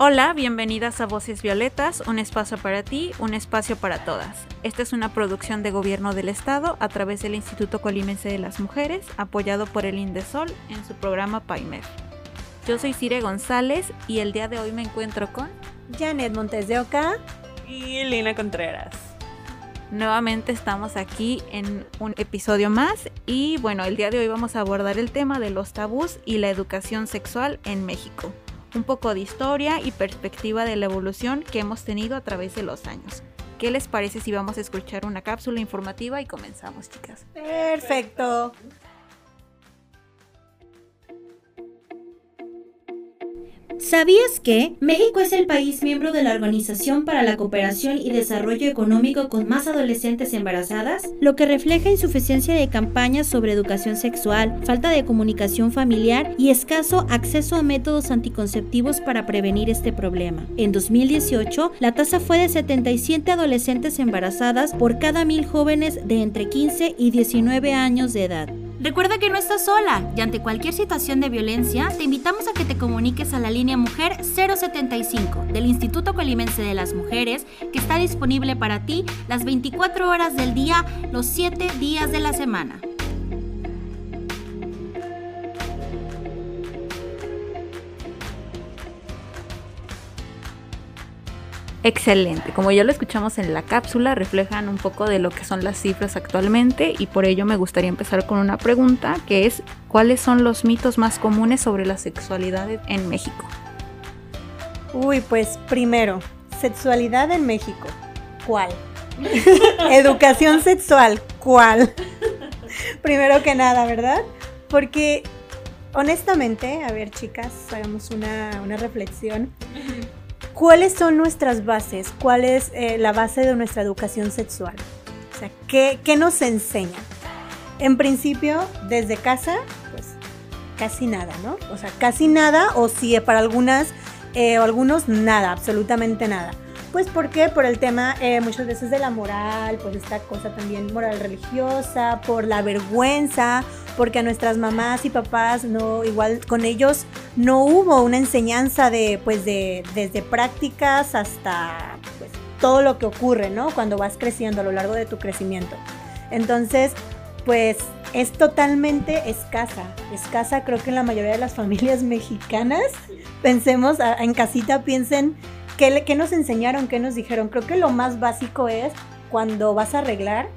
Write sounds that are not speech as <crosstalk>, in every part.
Hola, bienvenidas a Voces Violetas, un espacio para ti, un espacio para todas. Esta es una producción de Gobierno del Estado a través del Instituto Colimense de las Mujeres, apoyado por el Indesol en su programa PAIMER. Yo soy Cire González y el día de hoy me encuentro con Janet Montes de Oca y Lina Contreras. Nuevamente estamos aquí en un episodio más y bueno, el día de hoy vamos a abordar el tema de los tabús y la educación sexual en México un poco de historia y perspectiva de la evolución que hemos tenido a través de los años. ¿Qué les parece si vamos a escuchar una cápsula informativa y comenzamos, chicas? Perfecto. ¿Sabías que México es el país miembro de la Organización para la Cooperación y Desarrollo Económico con más adolescentes embarazadas? Lo que refleja insuficiencia de campañas sobre educación sexual, falta de comunicación familiar y escaso acceso a métodos anticonceptivos para prevenir este problema. En 2018, la tasa fue de 77 adolescentes embarazadas por cada mil jóvenes de entre 15 y 19 años de edad. Recuerda que no estás sola y ante cualquier situación de violencia te invitamos a que te comuniques a la línea Mujer 075 del Instituto Colimense de las Mujeres que está disponible para ti las 24 horas del día, los 7 días de la semana. Excelente, como ya lo escuchamos en la cápsula, reflejan un poco de lo que son las cifras actualmente y por ello me gustaría empezar con una pregunta que es ¿cuáles son los mitos más comunes sobre la sexualidad en México? Uy, pues primero, sexualidad en México. ¿Cuál? <laughs> Educación sexual. ¿Cuál? primero que nada, ¿verdad? Porque honestamente, a ver chicas, hagamos una, una reflexión. ¿Cuáles son nuestras bases? ¿Cuál es eh, la base de nuestra educación sexual? O sea, ¿qué, ¿qué, nos enseña? En principio, desde casa, pues casi nada, ¿no? O sea, casi nada, o si para algunas eh, o algunos nada, absolutamente nada. Pues ¿por qué? Por el tema eh, muchas veces de la moral, pues esta cosa también moral religiosa, por la vergüenza, porque a nuestras mamás y papás no, igual con ellos no hubo una enseñanza de, pues de, desde prácticas hasta pues, todo lo que ocurre, ¿no? Cuando vas creciendo a lo largo de tu crecimiento. Entonces, pues es totalmente escasa, escasa creo que en la mayoría de las <laughs> familias mexicanas. Pensemos, en casita piensen ¿Qué, ¿Qué nos enseñaron? ¿Qué nos dijeron? Creo que lo más básico es cuando vas a arreglar,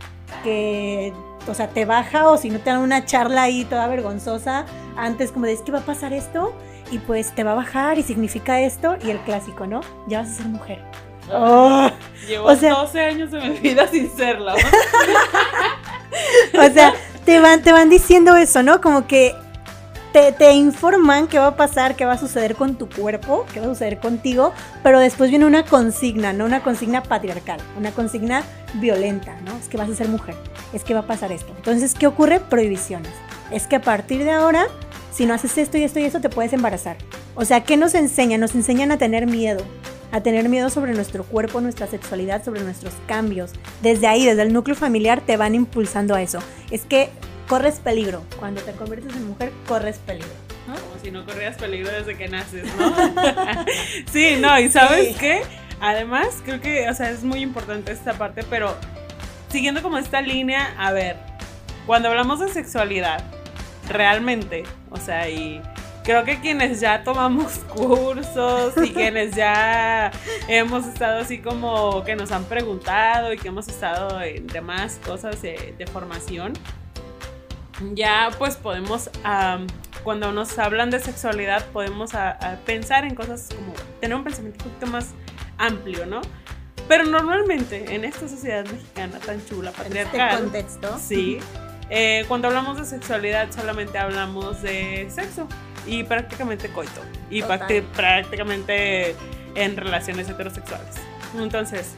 que, o sea, te baja o si no te dan una charla ahí toda vergonzosa, antes como de, ¿qué va a pasar esto? Y pues te va a bajar y significa esto y el clásico, ¿no? Ya vas a ser mujer. Oh, Llevo o sea, 12 años de mi vida sin serlo. <laughs> o sea, te van, te van diciendo eso, ¿no? Como que te, informan qué va a pasar, qué va a suceder con tu cuerpo, qué va a suceder contigo, pero después viene una consigna, no una consigna patriarcal, una consigna violenta, ¿no? Es que vas a ser mujer, es que va a pasar esto. Entonces, ¿qué ocurre? Prohibiciones. Es que a partir de ahora, si no haces esto y esto y esto, te puedes embarazar. O sea, ¿qué nos enseñan? Nos enseñan a tener miedo, a tener miedo sobre nuestro cuerpo, nuestra sexualidad, sobre nuestros cambios. Desde ahí, desde el núcleo familiar, te van impulsando a eso. Es que corres peligro. Cuando te conviertes en mujer, corres peligro. Como si no corrías peligro desde que naces, ¿no? <laughs> sí, no, y ¿sabes qué? Además, creo que, o sea, es muy importante esta parte, pero siguiendo como esta línea, a ver, cuando hablamos de sexualidad, realmente, o sea, y creo que quienes ya tomamos <laughs> cursos y quienes ya hemos estado así como que nos han preguntado y que hemos estado en demás cosas de, de formación, ya pues podemos, cuando nos hablan de sexualidad, podemos pensar en cosas como tener un pensamiento un poquito más amplio, ¿no? Pero normalmente en esta sociedad mexicana tan chula, patriarcal, en este contexto, sí, eh, cuando hablamos de sexualidad solamente hablamos de sexo y prácticamente coito y prácticamente en relaciones heterosexuales. Entonces,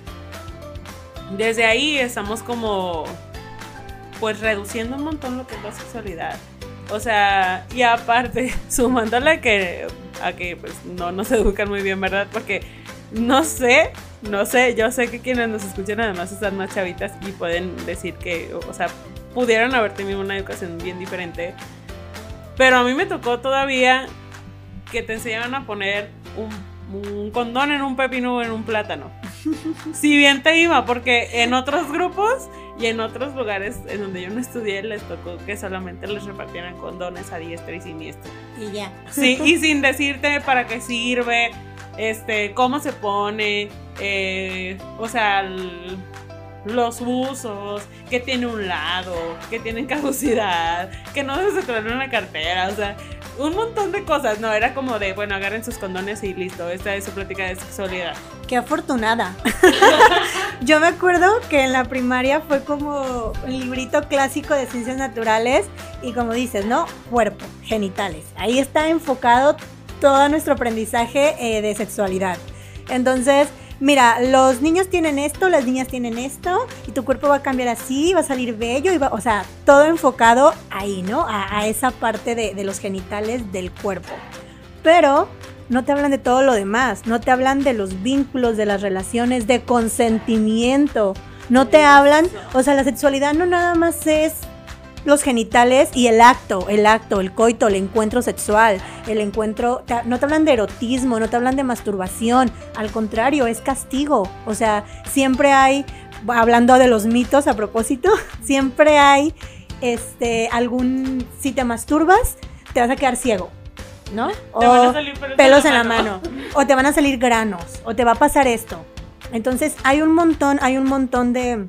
desde ahí estamos como pues reduciendo un montón lo que es la sexualidad. O sea, y aparte, <laughs> sumándole a que, a que pues no nos educan muy bien, ¿verdad? Porque no sé, no sé, yo sé que quienes nos escuchan además están más chavitas y pueden decir que, o sea, pudieron haber tenido una educación bien diferente. Pero a mí me tocó todavía que te enseñaban a poner un, un condón en un pepino o en un plátano. <laughs> si bien te iba, porque en otros grupos y en otros lugares en donde yo no estudié les tocó que solamente les repartieran condones a diestra y siniestra. Y ya. Sí, <laughs> y sin decirte para qué sirve, este, cómo se pone, eh, o sea, el- los usos, que tiene un lado, que tienen <laughs> caducidad, que no debes de traer en la cartera, o sea, un montón de cosas. No, era como de, bueno, agarren sus condones y listo, esta es su plática de sexualidad. Qué afortunada. <laughs> Yo me acuerdo que en la primaria fue como un librito clásico de ciencias naturales y como dices, ¿no? Cuerpo, genitales. Ahí está enfocado todo nuestro aprendizaje eh, de sexualidad. Entonces, mira, los niños tienen esto, las niñas tienen esto y tu cuerpo va a cambiar así, va a salir bello, y va, o sea, todo enfocado ahí, ¿no? A, esa parte de, de los genitales del cuerpo. Pero no te hablan de todo lo demás, no te hablan de los vínculos, de las relaciones, de consentimiento, no te hablan, o sea, la sexualidad no nada más es los genitales y el acto, el acto, el coito, el encuentro sexual, el encuentro, no te hablan de erotismo, no te hablan de masturbación, al contrario, es castigo, o sea, siempre hay, hablando de los mitos a propósito, <laughs> siempre hay este algún, si te masturbas, te vas a quedar ciego, ¿no? Te van a O- salir pelos, pelos en la mano. O te van a salir granos. O te va a pasar esto. Entonces hay un montón, hay un montón de,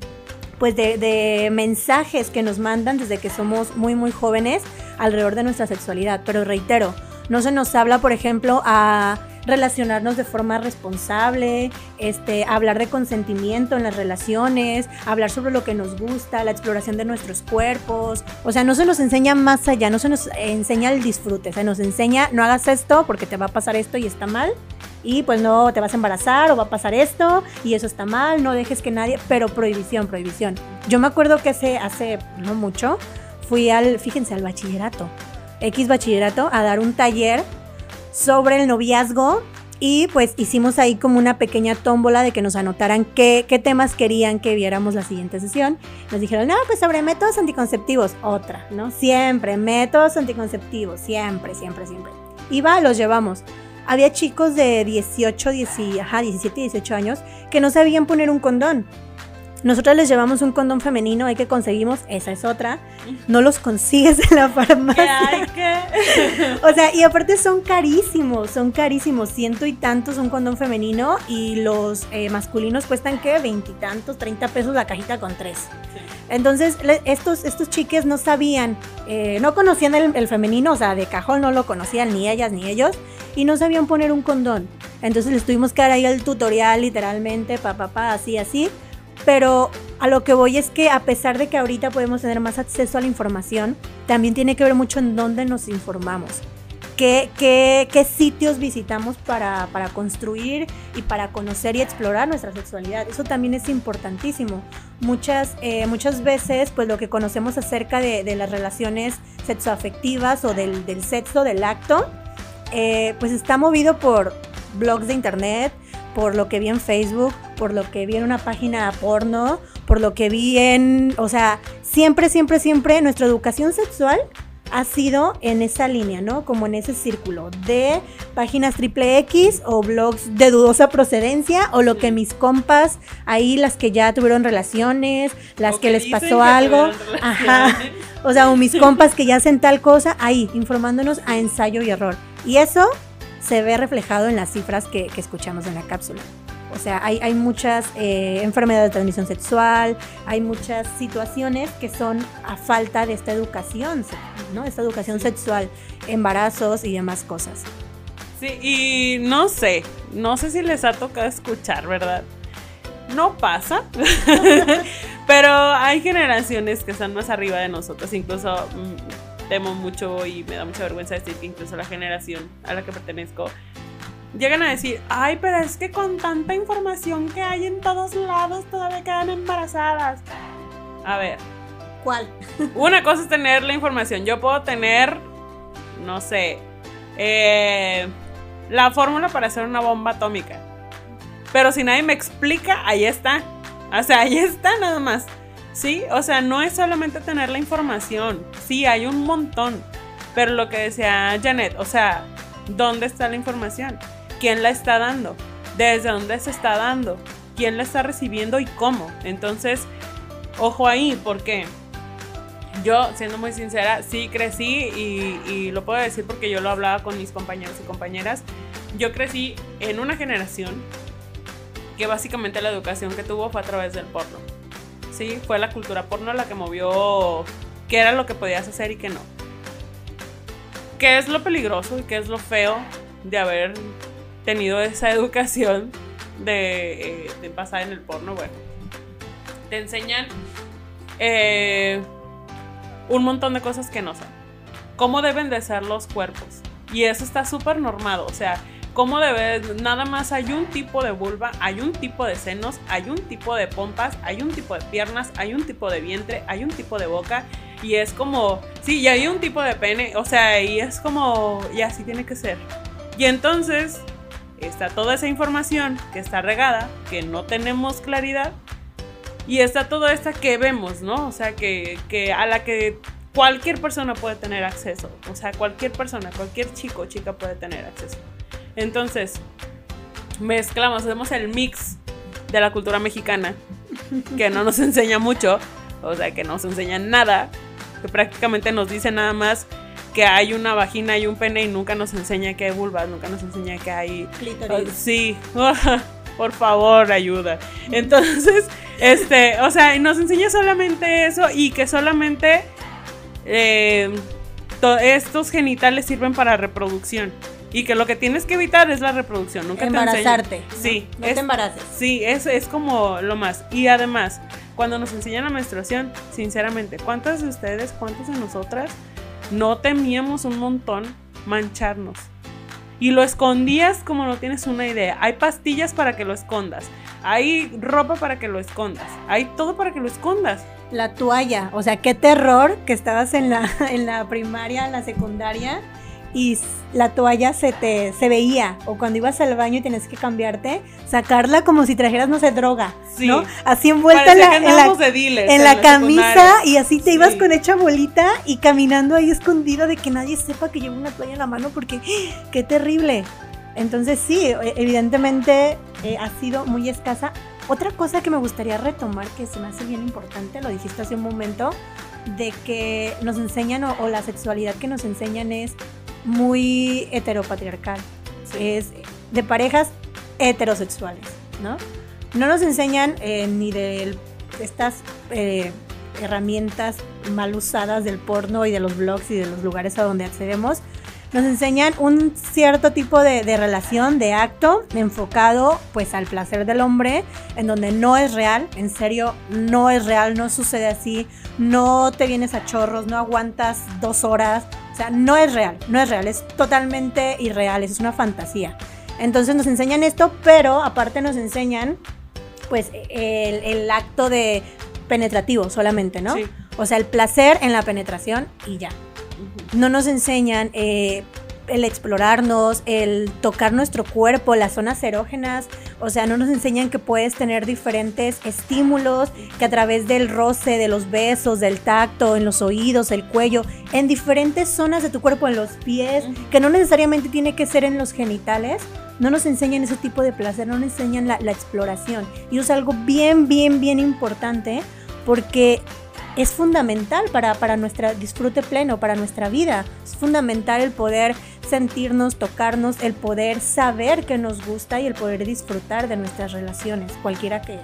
pues de, de mensajes que nos mandan desde que somos muy, muy jóvenes alrededor de nuestra sexualidad. Pero reitero, no se nos habla, por ejemplo, a relacionarnos de forma responsable, este, hablar de consentimiento en las relaciones, hablar sobre lo que nos gusta, la exploración de nuestros cuerpos. O sea, no se nos enseña más allá, no se nos enseña el disfrute, se nos enseña no hagas esto porque te va a pasar esto y está mal. Y pues no te vas a embarazar o va a pasar esto y eso está mal, no dejes que nadie, pero prohibición, prohibición. Yo me acuerdo que hace, hace no mucho fui al, fíjense, al bachillerato, X bachillerato, a dar un taller sobre el noviazgo y pues hicimos ahí como una pequeña tómbola de que nos anotaran qué, qué temas querían que viéramos la siguiente sesión. Nos dijeron, no, pues sobre métodos anticonceptivos, otra, ¿no? Siempre, métodos anticonceptivos, siempre, siempre, siempre. Y va, los llevamos. Había chicos de 18, 10, ajá, 17, 18 años que no sabían poner un condón. Nosotros les llevamos un condón femenino, hay que conseguimos, esa es otra. No los consigues en la <laughs> ¿Qué farmacia. O sea, y aparte son carísimos, son carísimos, ciento y tantos un condón femenino y los eh, masculinos cuestan que veintitantos, treinta pesos la cajita con tres. Entonces, le- estos, estos chiques no sabían, eh, no conocían el, el femenino, o sea, de cajón no lo conocían ni ellas ni ellos, y no sabían poner un condón. Entonces les tuvimos que dar ahí el tutorial literalmente, pa, pa, pa, así, así. Pero a lo que voy es que a pesar de que ahorita podemos tener más acceso a la información, también tiene que ver mucho en dónde nos informamos. ¿Qué, qué, qué sitios visitamos para, para construir y para conocer y explorar nuestra sexualidad? Eso también es importantísimo. Muchas, eh, muchas veces, pues lo que conocemos acerca de, de las relaciones sexoafectivas o del, del sexo, del acto, eh, pues está movido por blogs de internet, por lo que vi en Facebook, por lo que vi en una página porno, por lo que vi en, o sea, siempre, siempre, siempre nuestra educación sexual ha sido en esa línea, ¿no? Como en ese círculo de páginas triple X o blogs de dudosa procedencia o lo que mis compas, ahí las que ya tuvieron relaciones, las O que les pasó que algo, ajá, o sea, o mis compas que ya hacen tal cosa, ahí, informándonos a ensayo y error. Y eso se ve reflejado en las cifras que, que escuchamos en la cápsula. O sea, hay, hay muchas eh, enfermedades de transmisión sexual, hay muchas situaciones que son a falta de esta educación, ¿no? Esta educación sexual, embarazos y demás cosas. Sí, y no sé, no sé si les ha tocado escuchar, ¿verdad? No pasa, <laughs> pero hay generaciones que están más arriba de nosotros, incluso mm, temo mucho y me da mucha vergüenza decir que incluso la generación a la que pertenezco llegan a decir, ay, pero es que con tanta información que hay en todos lados todavía quedan embarazadas. A ver, ¿Cuál? <laughs> una cosa es tener la información. Yo puedo tener, no sé, eh, la fórmula para hacer una bomba atómica. Pero si nadie me explica, ahí está. O sea, ahí está nada más. ¿Sí? O sea, no es solamente tener la información. Sí, hay un montón. Pero lo que decía Janet, o sea, ¿dónde está la información? ¿Quién la está dando? ¿Desde dónde se está dando? ¿Quién la está recibiendo y cómo? Entonces, ojo ahí, porque yo, siendo muy sincera, sí crecí y, y lo puedo decir porque yo lo hablaba con mis compañeros y compañeras. Yo crecí en una generación que básicamente la educación que tuvo fue a través del porno. Sí, fue la cultura porno la que movió qué era lo que podías hacer y qué no. ¿Qué es lo peligroso y qué es lo feo de haber tenido esa <laughs> educación de, eh, de pasar en el porno? Bueno, te enseñan eh, un montón de cosas que no son. Cómo deben de ser los cuerpos. Y eso está súper normado. O sea, cómo debe, nada más hay un tipo de vulva, hay un tipo de senos, hay un tipo de pompas, hay un tipo de piernas, hay un tipo de vientre, hay un tipo de boca. Y es como, sí, y hay un tipo de pene. O sea, y es como, y así tiene que ser. Y entonces está toda esa información que está regada, que no tenemos claridad. Y está toda esta que vemos, ¿no? O sea, que, que a la que cualquier persona puede tener acceso. O sea, cualquier persona, cualquier chico o chica puede tener acceso. Entonces, mezclamos, hacemos el mix de la cultura mexicana, que no nos <laughs> enseña mucho, o sea, que no nos enseña nada, que prácticamente nos dice nada más que hay una vagina y un pene y nunca nos enseña que hay vulvas, nunca nos enseña que hay... Clítoris. Sí, <laughs> por favor, ayuda. Entonces, <laughs> este, o sea, nos enseña solamente eso y que solamente eh, to- estos genitales sirven para reproducción. Y que lo que tienes que evitar es la reproducción. Nunca te Embarazarte. ¿no? Sí, No es- te embaraces. Sí, es, es como lo más. Y además, cuando nos enseñan la menstruación, sinceramente, ¿cuántas de ustedes, cuántas de nosotras no temíamos un montón mancharnos? Y lo escondías como no tienes una idea. Hay pastillas para que lo escondas. Hay ropa para que lo escondas. Hay todo para que lo escondas. La toalla, o sea, qué terror que estabas en la, <laughs> en la primaria, en la secundaria y la toalla se te se veía o cuando ibas al baño y tenías que cambiarte, sacarla como si trajeras no sé droga, Sí. ¿no? Así envuelta en la, en la, en la camisa y así te ibas Sí. con hecha bolita y caminando ahí escondido de que nadie sepa que llevo una toalla en la mano porque ¡ah! qué terrible. Entonces sí, e- evidentemente eh, ha sido muy escasa. Otra cosa que me gustaría retomar, que se me hace bien importante, lo dijiste hace un momento, de que nos enseñan o, o la sexualidad que nos enseñan es muy heteropatriarcal. Es de parejas heterosexuales, ¿no? No nos enseñan eh, ni de estas eh, herramientas mal usadas del porno y de los blogs y de los lugares a donde accedemos. Nos enseñan un cierto tipo de, de relación, de acto enfocado pues al placer del hombre, en donde no es real, en serio, no es real, no sucede así, no te vienes a chorros, no aguantas dos horas, o sea, no es real, no es real, es totalmente irreal, es una fantasía. Entonces nos enseñan esto, pero aparte nos enseñan pues el, el acto de penetrativo solamente, ¿no? Sí. O sea, el placer en la penetración y ya. No nos enseñan eh, el explorarnos, el tocar nuestro cuerpo, las zonas erógenas. O sea, no nos enseñan que puedes tener diferentes estímulos, que a través del roce, de los besos, del tacto, en los oídos, el cuello, en diferentes zonas de tu cuerpo, en los pies, que no necesariamente tiene que ser en los genitales. No nos enseñan ese tipo de placer, no nos enseñan la, la exploración. Y eso es algo bien, bien, bien importante porque es fundamental para, para nuestro disfrute pleno, para nuestra vida. Es fundamental el poder sentirnos, tocarnos, el poder saber que nos gusta y el poder disfrutar de nuestras relaciones, cualquiera que,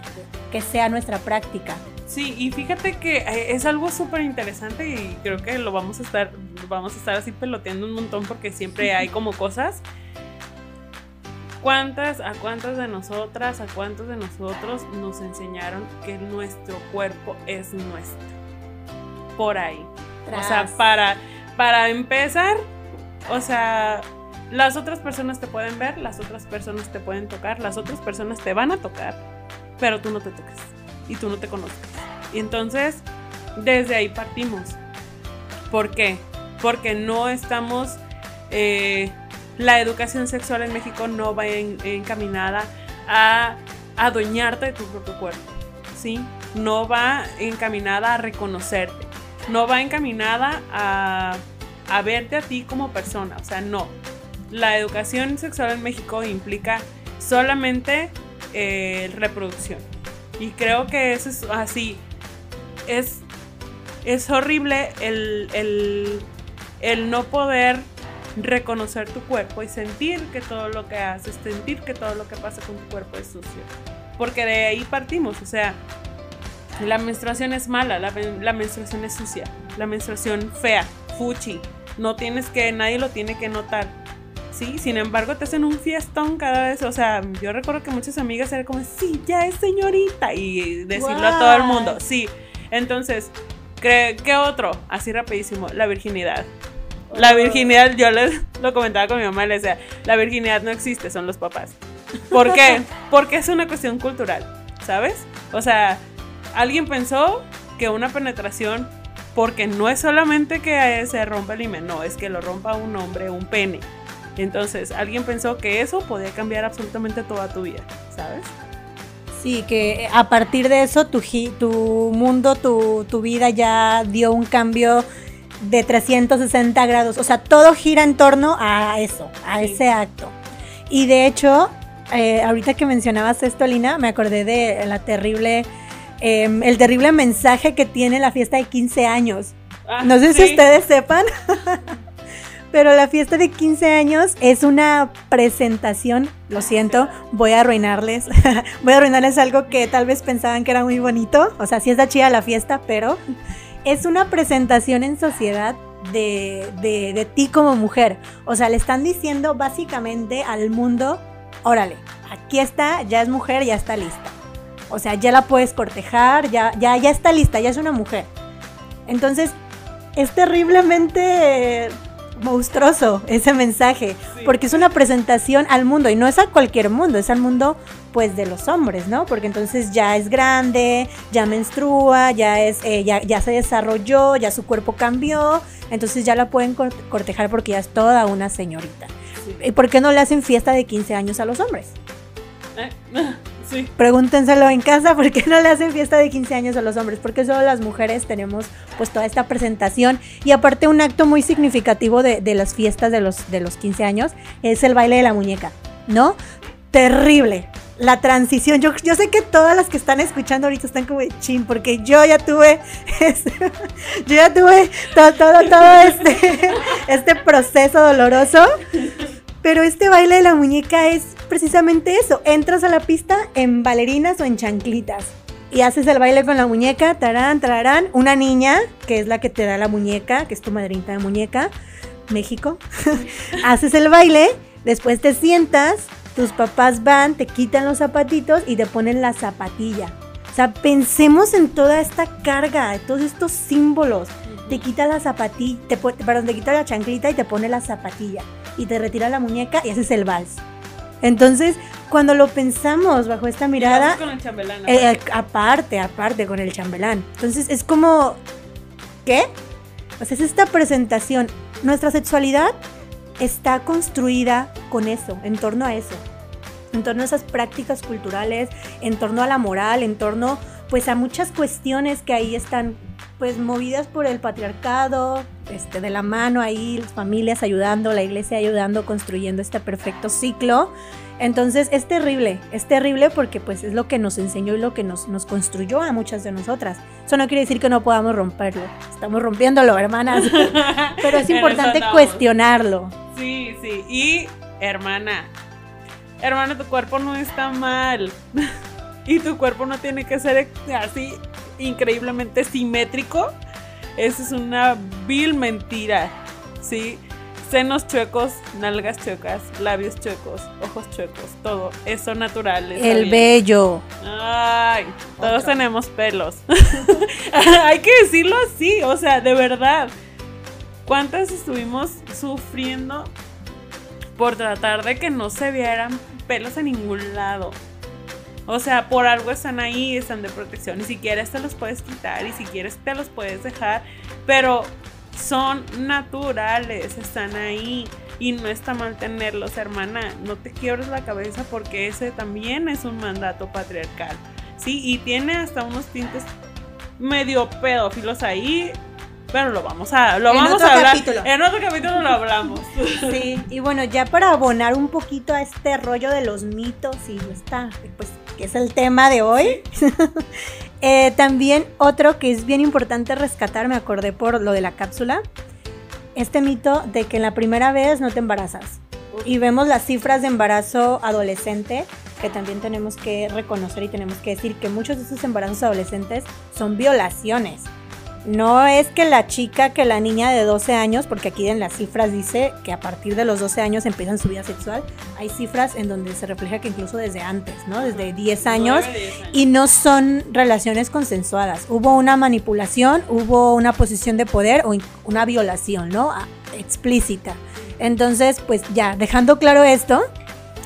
que sea nuestra práctica. Sí, y fíjate que eh, es algo súper interesante y creo que lo vamos a estar, vamos a estar así peloteando un montón porque siempre hay <laughs> como cosas. ¿Cuántas, a cuántas de nosotras, a cuántos de nosotros nos enseñaron que nuestro cuerpo es nuestro? Por ahí. O sea, para, para empezar, o sea, las otras personas te pueden ver, las otras personas te pueden tocar, las otras personas te van a tocar, pero tú no te toques y tú no te conozcas. Y entonces, desde ahí partimos. ¿Por qué? Porque no estamos... Eh, la educación sexual en México no va encaminada a adueñarte de tu propio cuerpo, ¿sí? No va encaminada a reconocerte, no va encaminada a, a verte a ti como persona, o sea, no. La educación sexual en México implica solamente eh, reproducción. Y creo que eso es así. Es, es horrible el, el, el no poder reconocer tu cuerpo y sentir que todo lo que haces, sentir que todo lo que pasa con tu cuerpo es sucio. Porque de ahí partimos, o sea, la menstruación es mala, la, menstruación es sucia, la menstruación fea, fuchi, no tienes que, nadie lo tiene que notar. Sí, sin embargo te hacen un fiestón cada vez, o sea, yo recuerdo que muchas amigas eran como, sí, ya es señorita, y decirlo a todo el mundo, sí. Entonces, ¿qué, ¿qué otro? Así rapidísimo, la virginidad. La virginidad, yo les, lo comentaba con mi mamá, le decía, la virginidad no existe, son los papás. ¿Por qué? <laughs> Porque es una cuestión cultural, ¿sabes? O sea, alguien pensó que una penetración, porque no es solamente que se rompa el himen, no, es que lo rompa un hombre, un pene. Entonces, alguien pensó que eso podía cambiar absolutamente toda tu vida, ¿sabes? Sí, que a partir de eso tu, tu mundo, tu, tu vida ya dio un cambio de 360 grados. O sea, todo gira en torno a eso, a ese acto. Y de hecho, eh, ahorita que mencionabas esto, Lina, me acordé de la terrible, em, el terrible mensaje que tiene la fiesta de 15 años. Ah, no sé si ustedes sepan, <laughs> pero la fiesta de 15 años es una presentación, lo siento, voy a arruinarles, <laughs> voy a arruinarles algo que tal vez pensaban que era muy bonito, o sea, sí está chida la fiesta, pero es una presentación en sociedad de, de, ti como mujer. O sea, le están diciendo básicamente al mundo, órale, aquí está, ya es mujer, ya está lista. O sea, ya la puedes cortejar, ya, ya, ya está lista, ya es una mujer. Entonces, es terriblemente monstruoso ese mensaje, porque es una presentación al mundo y no es a cualquier mundo, es al mundo pues de los hombres, ¿no? Porque entonces ya es grande, ya menstrua, ya es eh, ya, se desarrolló, ya su cuerpo cambió, entonces ya la pueden cortejar porque ya es toda una señorita. ¿Y por qué no le hacen fiesta de 15 años a los hombres? Eh, Pregúntenselo en casa, ¿por qué no le hacen fiesta de 15 años a los hombres? Porque solo las mujeres tenemos pues toda esta presentación y aparte un acto muy significativo de, de las fiestas de los, de los 15 años es el baile de la muñeca, ¿no? Terrible, la transición. Yo, yo sé que todas las que están escuchando ahorita están como chin, porque yo ya tuve, <laughs> este, yo ya tuve todo, todo, todo este, <laughs> este proceso doloroso. Pero este baile de la muñeca es precisamente eso. Entras a la pista en bailarinas o en chanclitas. Y haces el baile con la muñeca, tarán, tararán. Una niña, que es la que te da la muñeca, que es tu madrinita de muñeca, México. <laughs> haces el baile, después te sientas, tus papás van, te quitan los zapatitos y te ponen la zapatilla. O sea, pensemos en toda esta carga, todos estos símbolos. Te quita la zapatilla, te, perdón, te quita la chanclita y te pone la zapatilla. Y te retira la muñeca y haces el vals. Entonces, cuando lo pensamos bajo esta mirada... con el chambelán. Eh, aparte, aparte con el chambelán. Entonces, es como... ¿Qué? O sea, es esta presentación. Nuestra sexualidad está construida con eso, en torno a eso, en torno a esas prácticas culturales, en torno a la moral, en torno pues a muchas cuestiones que ahí están pues movidas por el patriarcado, este, de la mano ahí, las familias ayudando, la iglesia ayudando, construyendo este perfecto ciclo. Entonces es terrible, es terrible porque pues es lo que nos enseñó y lo que nos, nos construyó a muchas de nosotras. Eso no quiere decir que no podamos romperlo, estamos rompiéndolo, hermanas, <laughs> pero es importante cuestionarlo. Sí, sí, y hermana, hermana, tu cuerpo no está mal. <laughs> y tu cuerpo no tiene que ser así increíblemente simétrico. Eso es una vil mentira, ¿sí? Senos chuecos, nalgas chuecas, labios chuecos, ojos chuecos, todo. Eso natural. El vello. Ay, todos tenemos pelos. <laughs> Hay que decirlo así, o sea, de verdad. ¿Cuántas estuvimos sufriendo por tratar de que no se vieran pelos en ningún lado. O sea, por algo están ahí, están de protección. Y si quieres te los puedes quitar y si quieres te los puedes dejar. Pero son naturales, están ahí. Y no está mal tenerlos, hermana. No te quiebres la cabeza porque ese también es un mandato patriarcal. Sí, y tiene hasta unos tintes medio pedófilos ahí. Pero lo vamos a, lo En vamos otro a hablar. capítulo. En otro capítulo lo hablamos. <laughs> Sí, y bueno, ya para abonar un poquito a este rollo de los mitos y está, pues, que es el tema de hoy. <laughs> eh, también otro que es bien importante rescatar, me acordé por lo de la cápsula, este mito de que en la primera vez no te embarazas. Y vemos las cifras de embarazo adolescente, que también tenemos que reconocer y tenemos que decir que muchos de esos embarazos adolescentes son violaciones. No es que la chica, que la niña de 12 años, porque aquí en las cifras dice que a partir de los 12 años empiezan su vida sexual, hay cifras en donde se refleja que incluso desde antes, ¿no? Desde 10 años, Nueve, diez años. y no son relaciones consensuadas. Hubo una manipulación, hubo una posición de poder o una violación, ¿no? Ah, Explícita. Entonces, pues ya, dejando claro esto,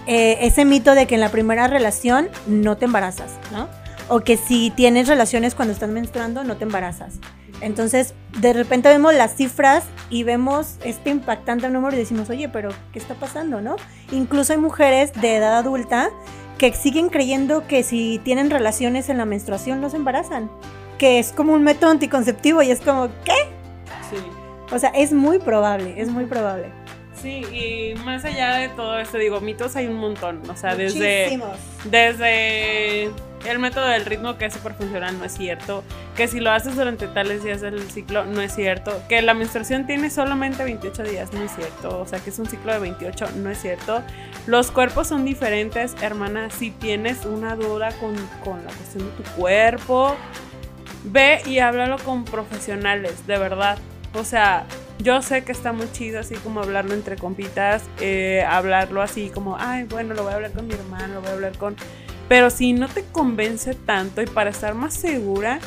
eh, ese mito de que en la primera relación no te embarazas, ¿no? O que si tienes relaciones cuando estás menstruando no te embarazas. Entonces, de repente vemos las cifras y vemos este impactante número y decimos, oye, pero ¿qué está pasando, no? Incluso hay mujeres de edad adulta que siguen creyendo que si tienen relaciones en la menstruación no se embarazan, que es como un método anticonceptivo y es como, ¿qué? Sí. O sea, es muy probable, es muy probable. Sí, y más allá de todo esto, digo, mitos hay un montón. O sea, desde, desde el método del ritmo que es súper funcional, no es cierto. Que si lo haces durante tales días del ciclo, no es cierto. Que la menstruación tiene solamente 28 días, no es cierto. O sea, que es un ciclo de 28, no es cierto. Los cuerpos son diferentes, hermana. Si tienes una duda con, con la cuestión de tu cuerpo, ve y háblalo con profesionales, de verdad. O sea, yo sé que está muy chido así como hablarlo entre compitas, eh, hablarlo así como, ay, bueno, lo voy a hablar con mi hermano, lo voy a hablar con... Pero si no te convence tanto y para estar más segura,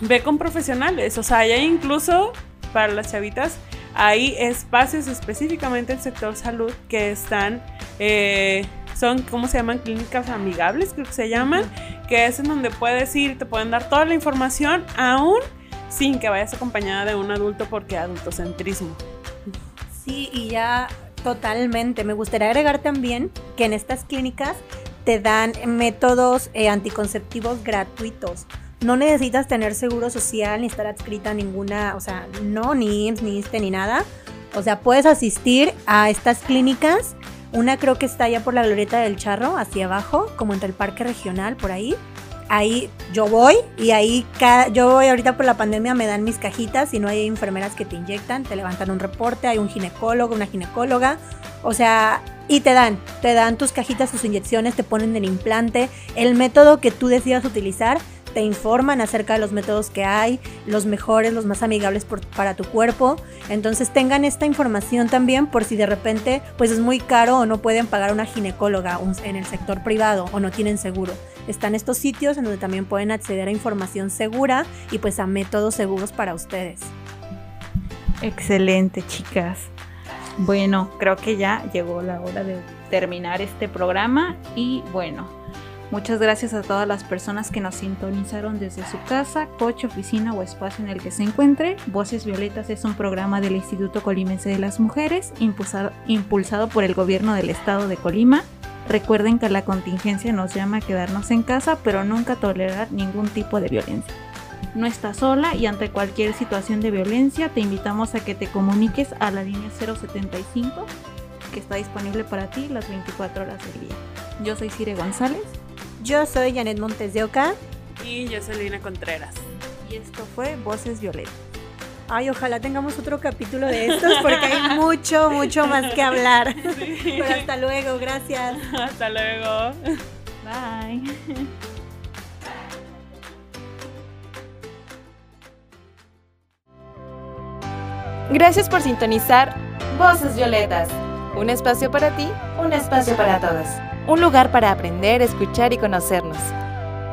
ve con profesionales. O sea, hay incluso para las chavitas, hay espacios específicamente en el sector salud que están, eh, son, ¿cómo se llaman? Clínicas amigables, creo que se llaman, que es en donde puedes ir, te pueden dar toda la información, aún sin que vayas acompañada de un adulto porque adultocentrismo. Sí, y ya totalmente. Me gustaría agregar también que en estas clínicas te dan métodos eh, anticonceptivos gratuitos. No necesitas tener seguro social ni estar adscrita a ninguna, o sea, no, ni IMSS, ni ISSSTE, ni nada. O sea, puedes asistir a estas clínicas. Una creo que está allá por la glorieta del charro, hacia abajo, como entre el parque regional, por ahí. Ahí yo voy y ahí cada, yo voy ahorita por la pandemia me dan mis cajitas y no hay enfermeras que te inyectan, te levantan un reporte, hay un ginecólogo, una ginecóloga, o sea, y te dan, te dan tus cajitas, tus inyecciones, te ponen el implante, el método que tú decidas utilizar, te informan acerca de los métodos que hay, los mejores, los más amigables para tu cuerpo. Entonces tengan esta información también por si de repente pues es muy caro o no pueden pagar una ginecóloga en el sector privado o no tienen seguro. Están estos sitios en donde también pueden acceder a información segura y pues a métodos seguros para ustedes. Excelente, chicas. Bueno, creo que ya llegó la hora de terminar este programa y bueno, muchas gracias a todas las personas que nos sintonizaron desde su casa, coche, oficina o espacio en el que se encuentre. Voces Violetas es un programa del Instituto Colimense de las Mujeres impulsado, impulsado por el gobierno del estado de Colima. Recuerden que la contingencia nos llama a quedarnos en casa, pero nunca tolerar ningún tipo de violencia. No estás sola y ante cualquier situación de violencia te invitamos a que te comuniques a la línea 075 que está disponible para ti las 24 horas del día. Yo soy Cire González Yo soy Janet Montes de Oca. Y Jocelyn Contreras. y esto fue Voces Violetas. Ay, ojalá tengamos otro capítulo de estos porque hay <laughs> mucho, mucho más que hablar. Pero hasta luego, gracias. Hasta luego. Bye. Gracias por sintonizar Voces Violetas. Un espacio para ti, un espacio para todas. Un lugar para aprender, escuchar y conocernos.